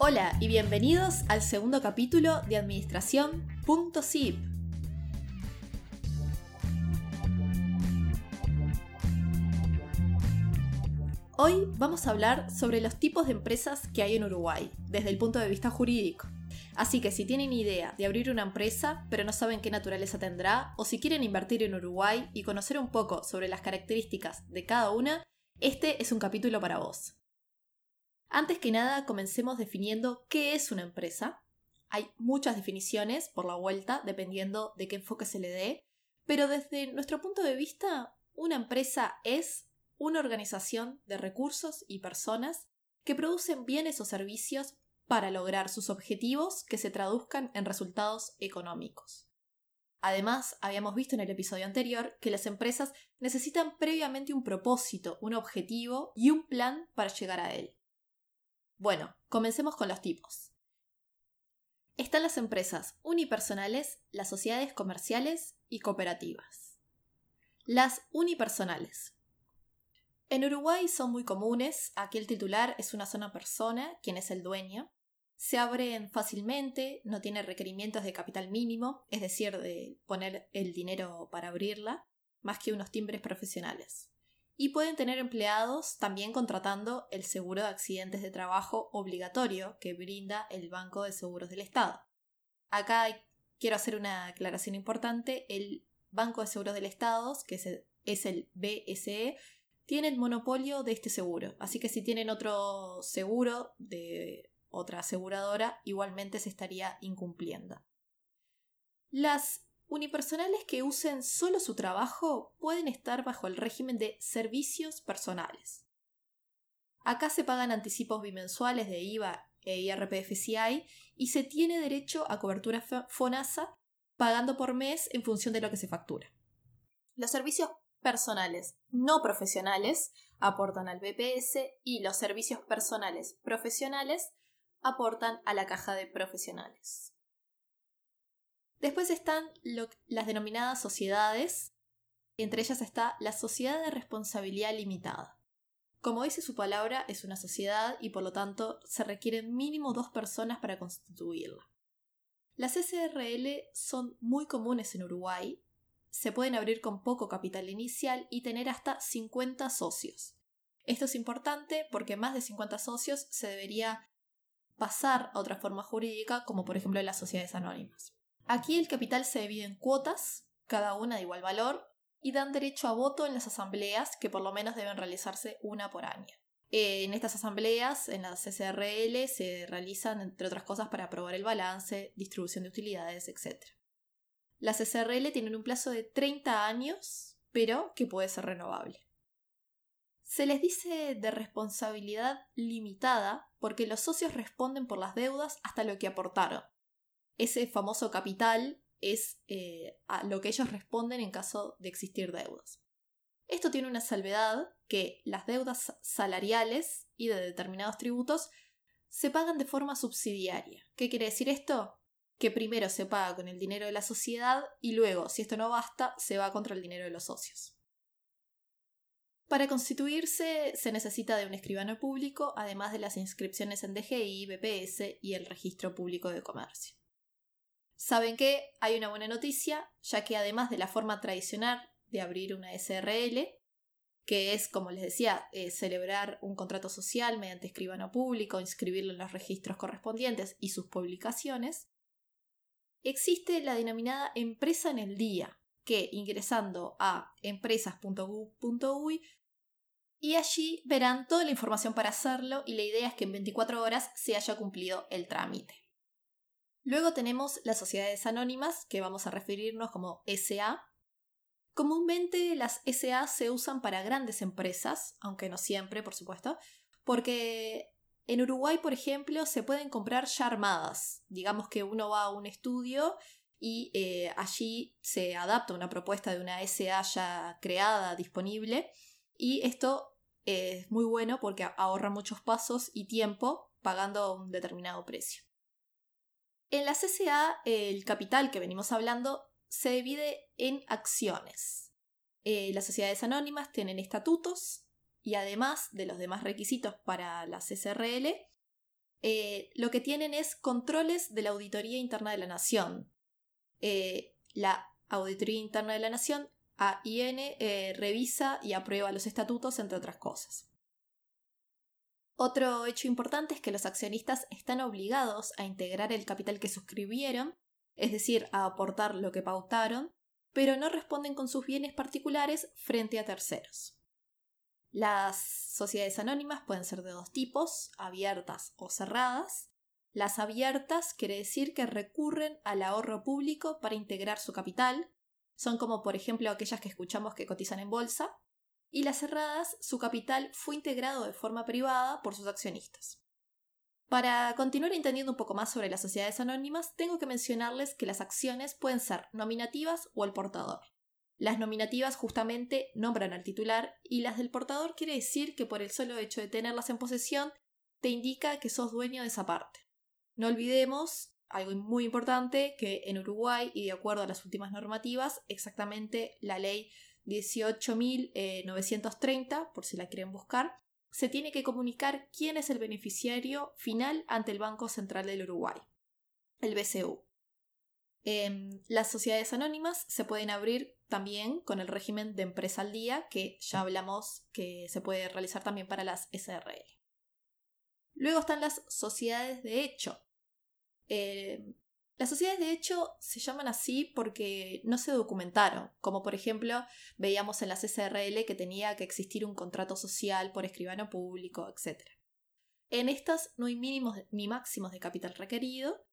Hola y bienvenidos al segundo capítulo de Administración.zip. Hoy vamos a hablar sobre los tipos de empresas que hay en Uruguay, desde el punto de vista jurídico. Así que si tienen idea de abrir una empresa, pero no saben qué naturaleza tendrá, o si quieren invertir en Uruguay y conocer un poco sobre las características de cada una, este es un capítulo para vos. Antes que nada, comencemos definiendo qué es una empresa. Hay muchas definiciones por la vuelta, dependiendo de qué enfoque se le dé, pero desde nuestro punto de vista, una empresa es una organización de recursos y personas que producen bienes o servicios para lograr sus objetivos que se traduzcan en resultados económicos. Además, habíamos visto en el episodio anterior que las empresas necesitan previamente un propósito, un objetivo y un plan para llegar a él. Bueno, comencemos con los tipos. Están las empresas unipersonales, las sociedades comerciales y cooperativas. Las unipersonales. En Uruguay son muy comunes, aquí el titular es una sola persona, quien es el dueño. Se abren fácilmente, no tiene requerimientos de capital mínimo, es decir, de poner el dinero para abrirla, más que unos timbres profesionales y pueden tener empleados también contratando el seguro de accidentes de trabajo obligatorio que brinda el Banco de Seguros del Estado. Acá quiero hacer una aclaración importante. El Banco de Seguros del Estado, que es el, BSE, tiene el monopolio de este seguro. Así que si tienen otro seguro de otra aseguradora, igualmente se estaría incumpliendo. Las unipersonales que usen solo su trabajo pueden estar bajo el régimen de servicios personales. Acá se pagan anticipos bimensuales de IVA e IRPFCI y se tiene derecho a cobertura FONASA pagando por mes en función de lo que se factura. Los servicios personales no profesionales aportan al BPS y los servicios personales profesionales aportan a la caja de profesionales. Después están las denominadas sociedades, entre ellas está la sociedad de responsabilidad limitada. Como dice su palabra, es una sociedad y por lo tanto se requieren mínimo dos personas para constituirla. Las SRL son muy comunes en Uruguay, se pueden abrir con poco capital inicial y tener hasta 50 socios. Esto es importante porque más de 50 socios se debería pasar a otra forma jurídica, como por ejemplo las sociedades anónimas. Aquí el capital se divide en cuotas, cada una de igual valor, y dan derecho a voto en las asambleas, que por lo menos deben realizarse una por año. Eh, en estas asambleas, en las SRL, se realizan, entre otras cosas, para aprobar el balance, distribución de utilidades, etc. Las SRL tienen un plazo de 30 años, pero que puede ser renovable. Se les dice de responsabilidad limitada porque los socios responden por las deudas hasta lo que aportaron, ese famoso capital es eh, lo que ellos responden en caso de existir deudas. Esto tiene una salvedad que las deudas salariales y de determinados tributos se pagan de forma subsidiaria. ¿Qué quiere decir esto? Que primero se paga con el dinero de la sociedad y luego, si esto no basta, se va contra el dinero de los socios. Para constituirse se necesita de un escribano público, además de las inscripciones en DGI, BPS y el Registro Público de Comercio. Saben que hay una buena noticia, ya que además de la forma tradicional de abrir una SRL, que es, como les decía, eh, celebrar un contrato social mediante escribano público, inscribirlo en los registros correspondientes y sus publicaciones, existe la denominada empresa en el día, que ingresando a empresas.gov.uy y allí verán toda la información para hacerlo y la idea es que en 24 horas se haya cumplido el trámite. Luego tenemos las sociedades anónimas, que vamos a referirnos como SA. Comúnmente las SA se usan para grandes empresas, aunque no siempre, por supuesto, porque en Uruguay, por ejemplo, se pueden comprar ya armadas. Digamos que uno va a un estudio y eh, allí se adapta una propuesta de una SA ya creada, disponible, y esto es muy bueno porque ahorra muchos pasos y tiempo pagando un determinado precio. En la CCA, el capital que venimos hablando se divide en acciones. Eh, las sociedades anónimas tienen estatutos y además de los demás requisitos para la SRL, eh, lo que tienen es controles de la Auditoría Interna de la Nación. Eh, la Auditoría Interna de la Nación, AIN, revisa y aprueba los estatutos, entre otras cosas. Otro hecho importante es que los accionistas están obligados a integrar el capital que suscribieron, es decir, a aportar lo que pautaron, pero no responden con sus bienes particulares frente a terceros. Las sociedades anónimas pueden ser de dos tipos, abiertas o cerradas. Las abiertas quiere decir que recurren al ahorro público para integrar su capital. Son como por ejemplo aquellas que escuchamos que cotizan en bolsa. Y las cerradas, su capital fue integrado de forma privada por sus accionistas. Para continuar entendiendo un poco más sobre las sociedades anónimas, tengo que mencionarles que las acciones pueden ser nominativas o el portador. Las nominativas justamente nombran al titular y las del portador quiere decir que por el solo hecho de tenerlas en posesión te indica que sos dueño de esa parte. No olvidemos algo muy importante que en Uruguay y de acuerdo a las últimas normativas, exactamente la ley 18.930, por si la quieren buscar, se tiene que comunicar quién es el beneficiario final ante el Banco Central del Uruguay, el BCU. Em, las sociedades anónimas se pueden abrir también con el régimen de empresa al día, que ya hablamos que se puede realizar también para las SRL. Luego están las sociedades de hecho. Em, las sociedades de hecho se llaman así porque no se documentaron, como por ejemplo veíamos en las SRL que tenía que existir un contrato social por escribano público, etc. En estas no hay mínimos ni máximos de capital requerido,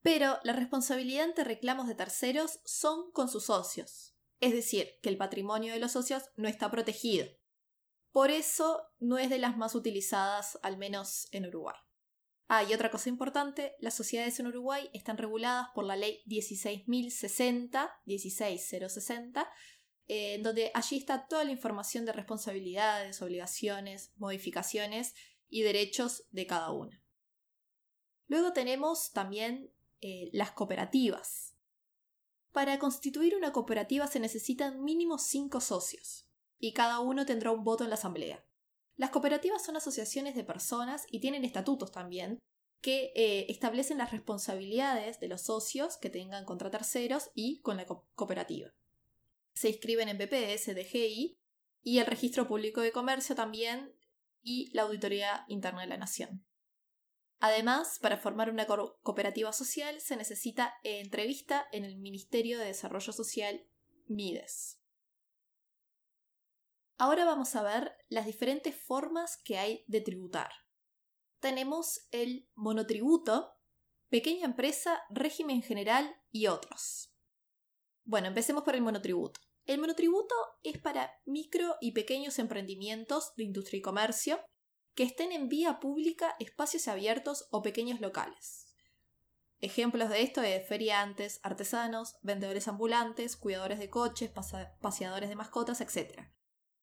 pero la responsabilidad ante reclamos de terceros son con sus socios, es decir, que el patrimonio de los socios no está protegido. Por eso no es de las más utilizadas, al menos en Uruguay. Ah, y otra cosa importante, las sociedades en Uruguay están reguladas por la ley 16.060, 16060, eh, en donde allí está toda la información de responsabilidades, obligaciones, modificaciones y derechos de cada una. Luego tenemos también eh, las cooperativas. Para constituir una cooperativa se necesitan mínimo cinco socios, y cada uno tendrá un voto en la asamblea. Las cooperativas son asociaciones de personas y tienen estatutos también que eh, establecen las responsabilidades de los socios que tengan contra terceros y con la cooperativa. Se inscriben en BPS, DGI y el Registro Público de Comercio también y la Auditoría Interna de la Nación. Además, para formar una cooperativa social se necesita entrevista en el Ministerio de Desarrollo Social MIDES. Ahora vamos a ver las diferentes formas que hay de tributar. Tenemos el monotributo, pequeña empresa, régimen general y otros. Bueno, empecemos por el monotributo. El monotributo es para micro y pequeños emprendimientos de industria y comercio que estén en vía pública espacios abiertos o pequeños locales. Ejemplos de esto es feriantes, artesanos, vendedores ambulantes, cuidadores de coches, paseadores de mascotas, etc.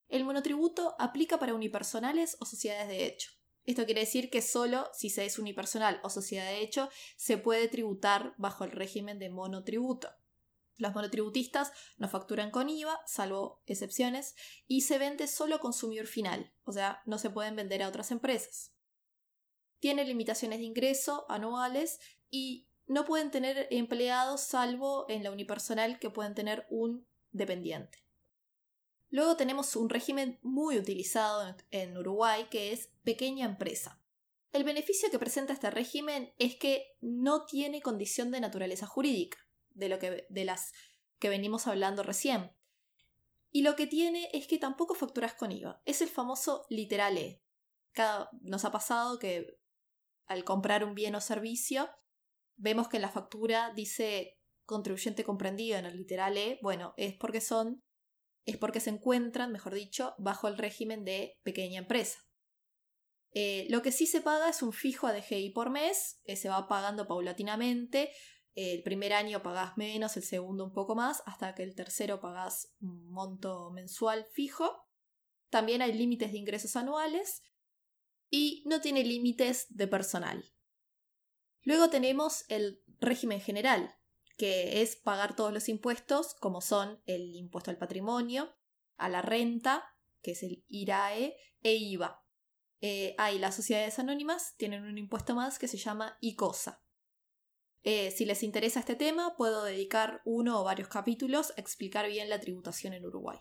El monotributo aplica para unipersonales o sociedades de hecho. Esto quiere decir que solo si se es unipersonal o sociedad de hecho se puede tributar bajo el régimen de monotributo. Los monotributistas no facturan con IVA, salvo excepciones, y se vende solo a consumidor final, o sea, no se pueden vender a otras empresas. Tiene limitaciones de ingreso anuales y no pueden tener empleados salvo en la unipersonal que pueden tener un dependiente. Luego tenemos un régimen muy utilizado en Uruguay que es pequeña empresa. El beneficio que presenta este régimen es que no tiene condición de naturaleza jurídica de, lo que, de las que venimos hablando recién. Y lo que tiene es que tampoco facturas con IVA. Es el famoso literal E. Nos ha pasado que al comprar un bien o servicio, vemos que en la factura dice contribuyente comprendido en el literal E. Bueno, es porque son, es porque se encuentran, mejor dicho, bajo el régimen de pequeña empresa. Eh, lo que sí se paga es un fijo ADGI por mes, que se va pagando paulatinamente el primer año pagás menos, el segundo un poco más, hasta que el tercero pagás un monto mensual fijo. También hay límites de ingresos anuales y no tiene límites de personal. Luego tenemos el régimen general, que es pagar todos los impuestos, como son el impuesto al patrimonio, a la renta, que es el IRAE, e IVA. Eh, hay las sociedades anónimas, tienen un impuesto más que se llama ICOSA. Eh, si les interesa este tema, puedo dedicar uno o varios capítulos a explicar bien la tributación en Uruguay.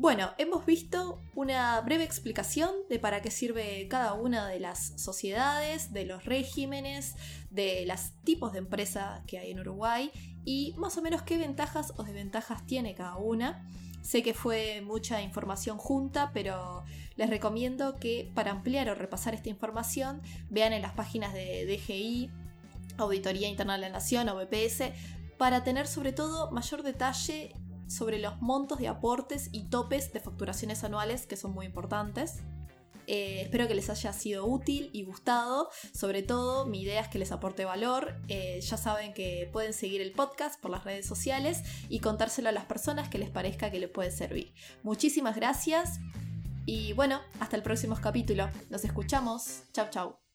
Bueno, hemos visto una breve explicación de para qué sirve cada una de las sociedades, de los regímenes, de los tipos de empresa que hay en Uruguay y más o menos qué ventajas o desventajas tiene cada una. Sé que fue mucha información junta, pero les recomiendo que para ampliar o repasar esta información vean en las páginas de DGI, Auditoría Interna de la Nación o BPS, para tener sobre todo mayor detalle sobre los montos de aportes y topes de facturaciones anuales que son muy importantes. Eh, espero que les haya sido útil y gustado. Sobre todo, mi idea es que les aporte valor. Eh, ya saben que pueden seguir el podcast por las redes sociales y contárselo a las personas que les parezca que les puede servir. Muchísimas gracias y bueno, hasta el próximo capítulo. Nos escuchamos. Chau, chau.